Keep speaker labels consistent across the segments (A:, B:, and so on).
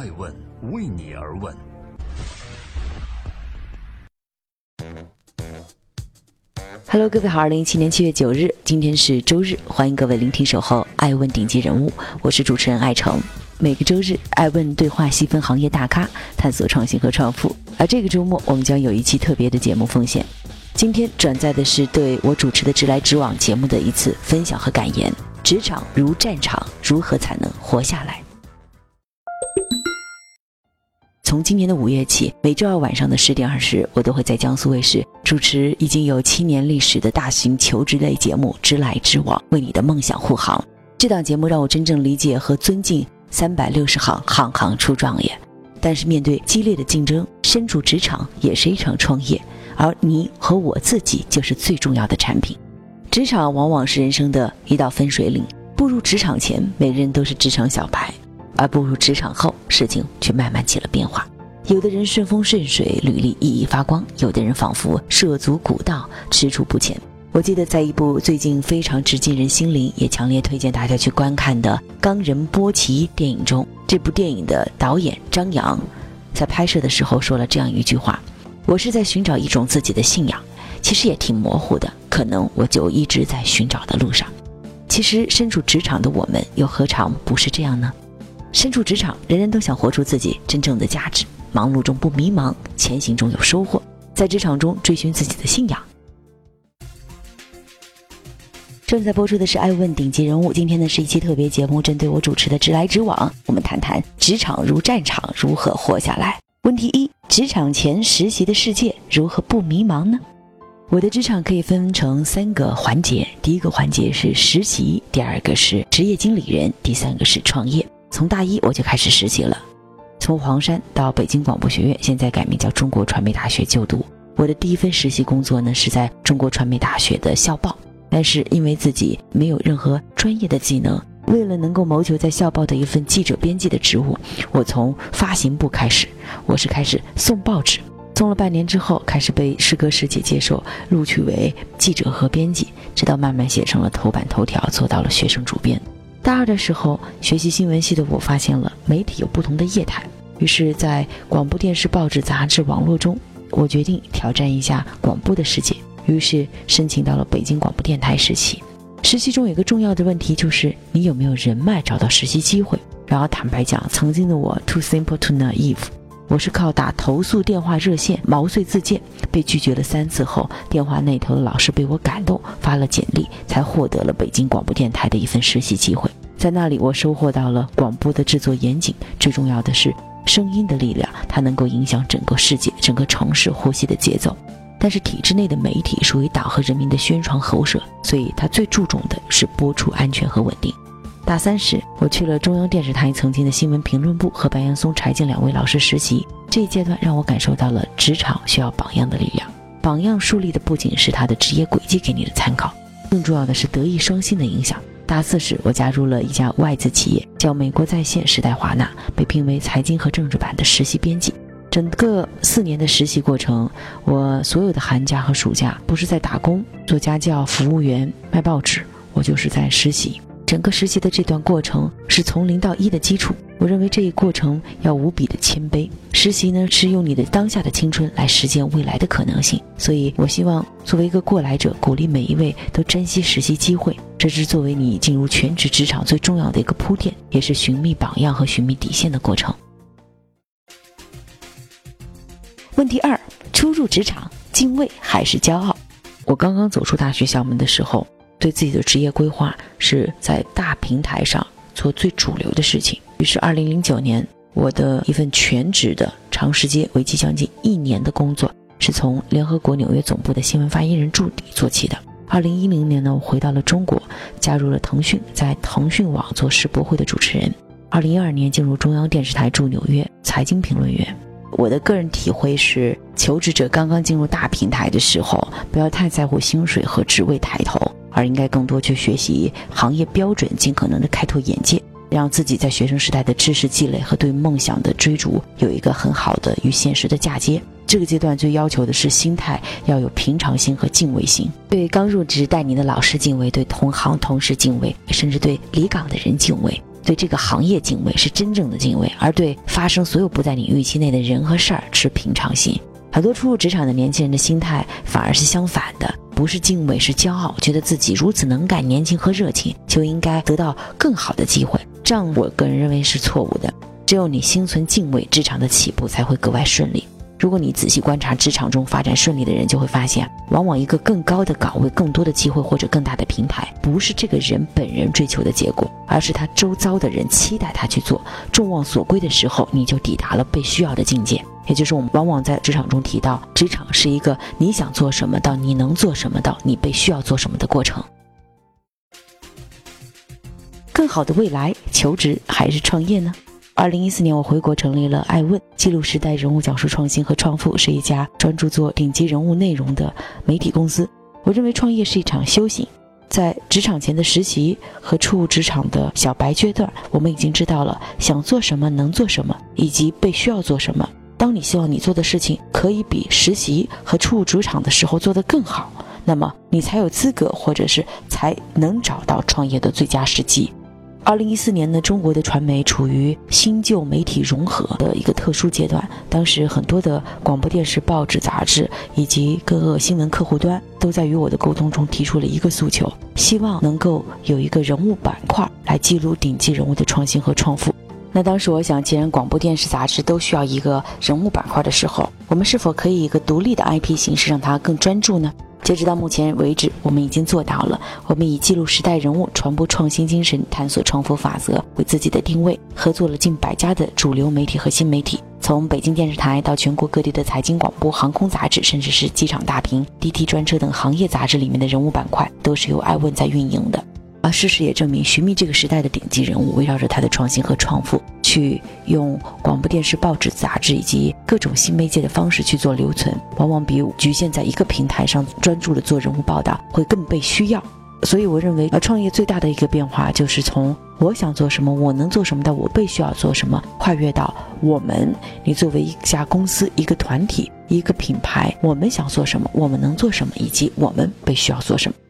A: 爱问为你而问。
B: Hello，各位好，二零一七年七月九日，今天是周日，欢迎各位聆听守候爱问顶级人物，我是主持人艾诚。每个周日，爱问对话细分行业大咖，探索创新和创富。而这个周末，我们将有一期特别的节目奉献。今天转载的是对我主持的《直来直往》节目的一次分享和感言。职场如战场，如何才能活下来？从今年的五月起，每周二晚上的十点二十，我都会在江苏卫视主持已经有七年历史的大型求职类节目《直来直往》，为你的梦想护航。这档节目让我真正理解和尊敬“三百六十行，行行出状元”。但是面对激烈的竞争，身处职场也是一场创业，而你和我自己就是最重要的产品。职场往往是人生的一道分水岭。步入职场前，每个人都是职场小白；而步入职场后，事情却慢慢起了变化。有的人顺风顺水，履历熠熠发光；有的人仿佛涉足古道，踟蹰不前。我记得在一部最近非常直击人心灵，也强烈推荐大家去观看的《冈仁波齐》电影中，这部电影的导演张扬在拍摄的时候说了这样一句话：“我是在寻找一种自己的信仰。”其实也挺模糊的，可能我就一直在寻找的路上。其实身处职场的我们，又何尝不是这样呢？身处职场，人人都想活出自己真正的价值，忙碌中不迷茫，前行中有收获，在职场中追寻自己的信仰。正在播出的是《爱问顶级人物》，今天呢是一期特别节目，针对我主持的《直来直往》，我们谈谈职场如战场，如何活下来。问题一：职场前实习的世界，如何不迷茫呢？我的职场可以分成三个环节，第一个环节是实习，第二个是职业经理人，第三个是创业。从大一我就开始实习了，从黄山到北京广播学院，现在改名叫中国传媒大学就读。我的第一份实习工作呢是在中国传媒大学的校报，但是因为自己没有任何专业的技能，为了能够谋求在校报的一份记者编辑的职务，我从发行部开始，我是开始送报纸。送了半年之后，开始被师哥师姐接受，录取为记者和编辑，直到慢慢写成了头版头条，做到了学生主编。大二的时候，学习新闻系的我发现了媒体有不同的业态，于是，在广播电视、报纸、杂志、网络中，我决定挑战一下广播的世界，于是申请到了北京广播电台实习。实习中有一个重要的问题就是你有没有人脉找到实习机会。然后坦白讲，曾经的我 too simple to naive。我是靠打投诉电话热线毛遂自荐，被拒绝了三次后，电话那头的老师被我感动，发了简历，才获得了北京广播电台的一份实习机会。在那里，我收获到了广播的制作严谨，最重要的是声音的力量，它能够影响整个世界、整个城市呼吸的节奏。但是体制内的媒体属于党和人民的宣传喉舌，所以它最注重的是播出安全和稳定。大三时，我去了中央电视台曾经的新闻评论部，和白岩松、柴静两位老师实习。这一阶段让我感受到了职场需要榜样的力量。榜样树立的不仅是他的职业轨迹给你的参考，更重要的是德艺双馨的影响。大四时，我加入了一家外资企业，叫美国在线时代华纳，被聘为财经和政治版的实习编辑。整个四年的实习过程，我所有的寒假和暑假不是在打工、做家教、服务员、卖报纸，我就是在实习。整个实习的这段过程是从零到一的基础，我认为这一过程要无比的谦卑。实习呢是用你的当下的青春来实践未来的可能性，所以我希望作为一个过来者，鼓励每一位都珍惜实习机会。这是作为你进入全职职场最重要的一个铺垫，也是寻觅榜样和寻觅底线的过程。问题二：初入职场，敬畏还是骄傲？我刚刚走出大学校门的时候。对自己的职业规划是在大平台上做最主流的事情。于是，二零零九年，我的一份全职的长时间、为期将近一年的工作，是从联合国纽约总部的新闻发言人助理做起的。二零一零年呢，我回到了中国，加入了腾讯，在腾讯网做世博会的主持人。二零一二年进入中央电视台驻纽约财经评论员。我的个人体会是，求职者刚刚进入大平台的时候，不要太在乎薪水和职位抬头。而应该更多去学习行业标准，尽可能的开拓眼界，让自己在学生时代的知识积累和对梦想的追逐有一个很好的与现实的嫁接。这个阶段最要求的是心态要有平常心和敬畏心，对刚入职带你的老师敬畏，对同行同事敬畏，甚至对离岗的人敬畏。对这个行业敬畏，是真正的敬畏；而对发生所有不在你预期内的人和事儿持平常心。很多初入职场的年轻人的心态反而是相反的，不是敬畏，是骄傲，觉得自己如此能干、年轻和热情，就应该得到更好的机会。这样，我个人认为是错误的。只有你心存敬畏，职场的起步才会格外顺利。如果你仔细观察职场中发展顺利的人，就会发现，往往一个更高的岗位、更多的机会或者更大的平台，不是这个人本人追求的结果，而是他周遭的人期待他去做。众望所归的时候，你就抵达了被需要的境界。也就是我们往往在职场中提到，职场是一个你想做什么到你能做什么到你被需要做什么的过程。更好的未来，求职还是创业呢？二零一四年，我回国成立了爱问，记录时代人物，讲述创新和创富，是一家专注做顶级人物内容的媒体公司。我认为创业是一场修行，在职场前的实习和初入职场的小白阶段，我们已经知道了想做什么、能做什么，以及被需要做什么。当你希望你做的事情可以比实习和初入职场的时候做得更好，那么你才有资格，或者是才能找到创业的最佳时机。二零一四年呢，中国的传媒处于新旧媒体融合的一个特殊阶段。当时很多的广播电视、报纸、杂志以及各个新闻客户端都在与我的沟通中提出了一个诉求，希望能够有一个人物板块来记录顶级人物的创新和创富。那当时我想，既然广播电视、杂志都需要一个人物板块的时候，我们是否可以一个独立的 IP 形式，让它更专注呢？截止到目前为止，我们已经做到了。我们以记录时代人物、传播创新精神、探索创富法则为自己的定位，合作了近百家的主流媒体和新媒体，从北京电视台到全国各地的财经广播、航空杂志，甚至是机场大屏、滴滴专车等行业杂志里面的人物板块，都是由爱问在运营的。而事实也证明，寻觅这个时代的顶级人物，围绕着他的创新和创富，去用广播电视、报纸、杂志以及各种新媒介的方式去做留存，往往比局限在一个平台上专注的做人物报道会更被需要。所以，我认为，呃，创业最大的一个变化，就是从我想做什么，我能做什么到，我被需要做什么，跨越到我们，你作为一家公司、一个团体、一个品牌，我们想做什么，我们能做什么，以及我们被需要做什么。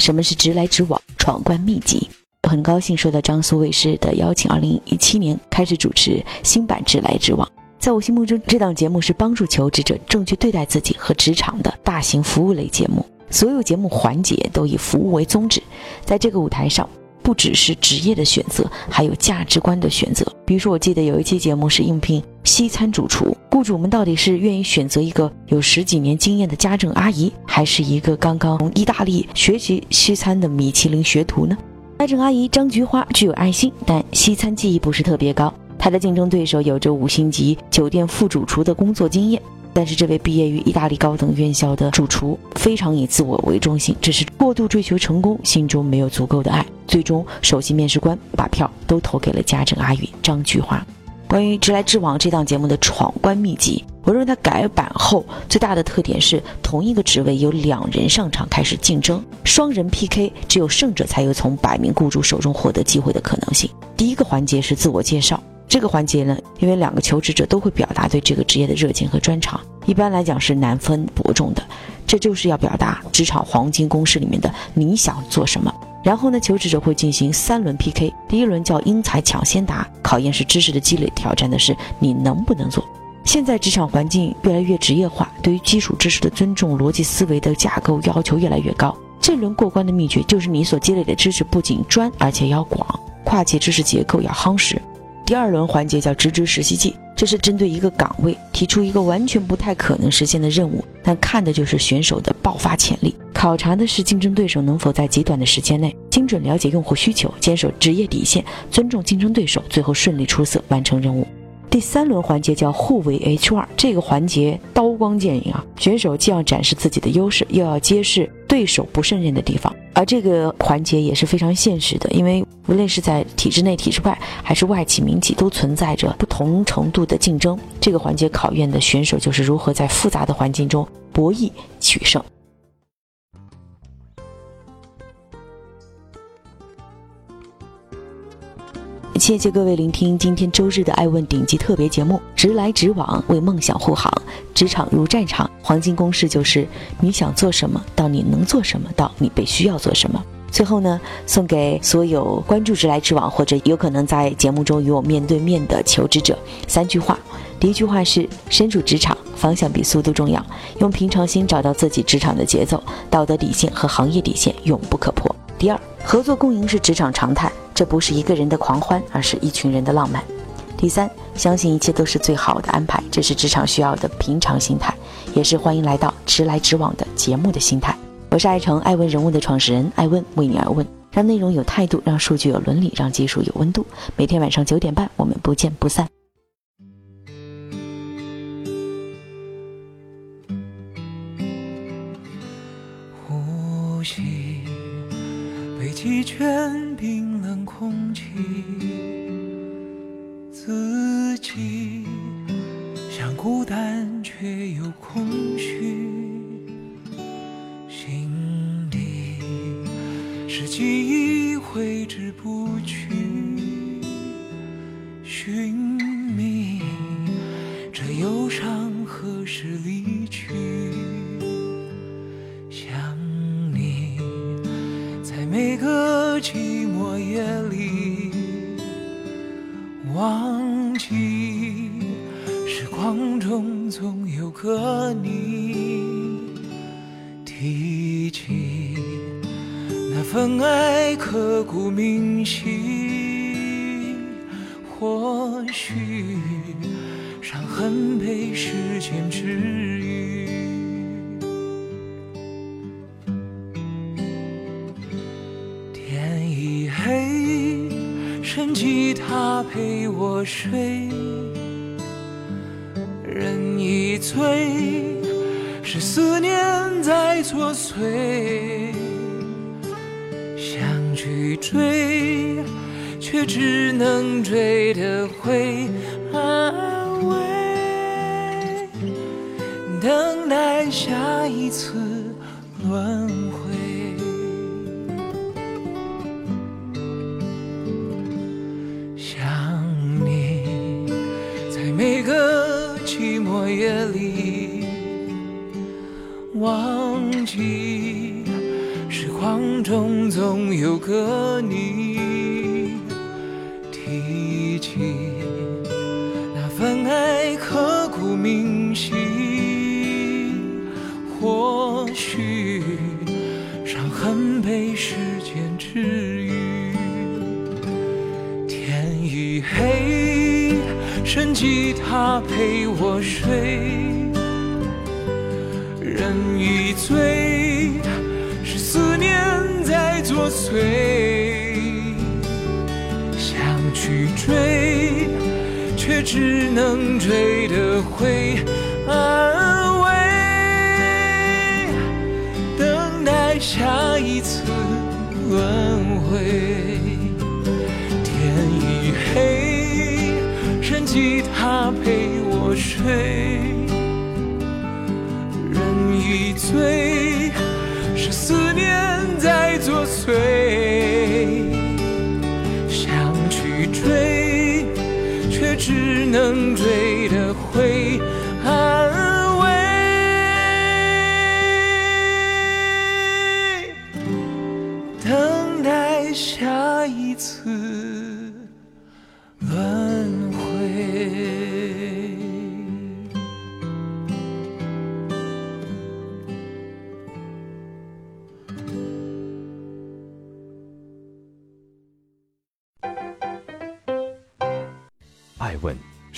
B: 什么是直来直往闯关秘籍？很高兴受到江苏卫视的邀请，二零一七年开始主持新版《直来直往》。在我心目中，这档节目是帮助求职者正确对待自己和职场的大型服务类节目。所有节目环节都以服务为宗旨，在这个舞台上。不只是职业的选择，还有价值观的选择。比如说，我记得有一期节目是应聘西餐主厨，雇主们到底是愿意选择一个有十几年经验的家政阿姨，还是一个刚刚从意大利学习西餐的米其林学徒呢？家政阿姨张菊花具有爱心，但西餐技艺不是特别高。她的竞争对手有着五星级酒店副主厨的工作经验。但是这位毕业于意大利高等院校的主厨非常以自我为中心，只是过度追求成功，心中没有足够的爱。最终，首席面试官把票都投给了家政阿姨张菊花。关于《直来直往》这档节目的闯关秘籍，我认为它改版后最大的特点是，同一个职位有两人上场开始竞争，双人 PK，只有胜者才有从百名雇主手中获得机会的可能性。第一个环节是自我介绍。这个环节呢，因为两个求职者都会表达对这个职业的热情和专长，一般来讲是难分伯仲的。这就是要表达职场黄金公式里面的你想做什么。然后呢，求职者会进行三轮 PK，第一轮叫因材抢先答，考验是知识的积累，挑战的是你能不能做。现在职场环境越来越职业化，对于基础知识的尊重、逻辑思维的架构要求越来越高。这轮过关的秘诀就是你所积累的知识不仅专，而且要广，跨界知识结构要夯实。第二轮环节叫直职实习季，这是针对一个岗位提出一个完全不太可能实现的任务，但看的就是选手的爆发潜力，考察的是竞争对手能否在极短的时间内精准了解用户需求，坚守职业底线，尊重竞争对手，最后顺利出色完成任务。第三轮环节叫互为 HR，这个环节刀光剑影啊，选手既要展示自己的优势，又要揭示对手不胜任的地方。而这个环节也是非常现实的，因为无论是在体制内、体制外，还是外企、民企，都存在着不同程度的竞争。这个环节考验的选手就是如何在复杂的环境中博弈取胜。谢谢各位聆听今天周日的爱问顶级特别节目，直来直往，为梦想护航。职场如战场，黄金公式就是：你想做什么，到你能做什么，到你被需要做什么。最后呢，送给所有关注直来直往或者有可能在节目中与我面对面的求职者三句话。第一句话是：身处职场，方向比速度重要。用平常心找到自己职场的节奏，道德底线和行业底线永不可破。第二，合作共赢是职场常态，这不是一个人的狂欢，而是一群人的浪漫。第三，相信一切都是最好的安排，这是职场需要的平常心态，也是欢迎来到直来直往的节目的心态。我是爱成爱问人物的创始人，爱问为你而问，让内容有态度，让数据有伦理，让技术有温度。每天晚上九点半，我们不见不散。
C: 呼吸，被鸡圈冰冷空气，自己像孤单却又空虚，心底是记忆挥之不去，寻觅这忧伤何时离去。骨铭心，或许伤痕被时间治愈。天已黑，剩吉他陪我睡。人已醉，是思念在作祟。追，却只能追得回安慰。等待下一次轮回。想你，在每个寂寞夜里，忘中总有个你，提起那份爱刻骨铭心，或许伤痕被时间治愈。天已黑，剩吉他陪我睡。人已醉，是思念作祟。想去追，却只能追得回安慰。等待下一次轮回。天已黑，剩吉他陪我睡。人已醉，是思念只能追得回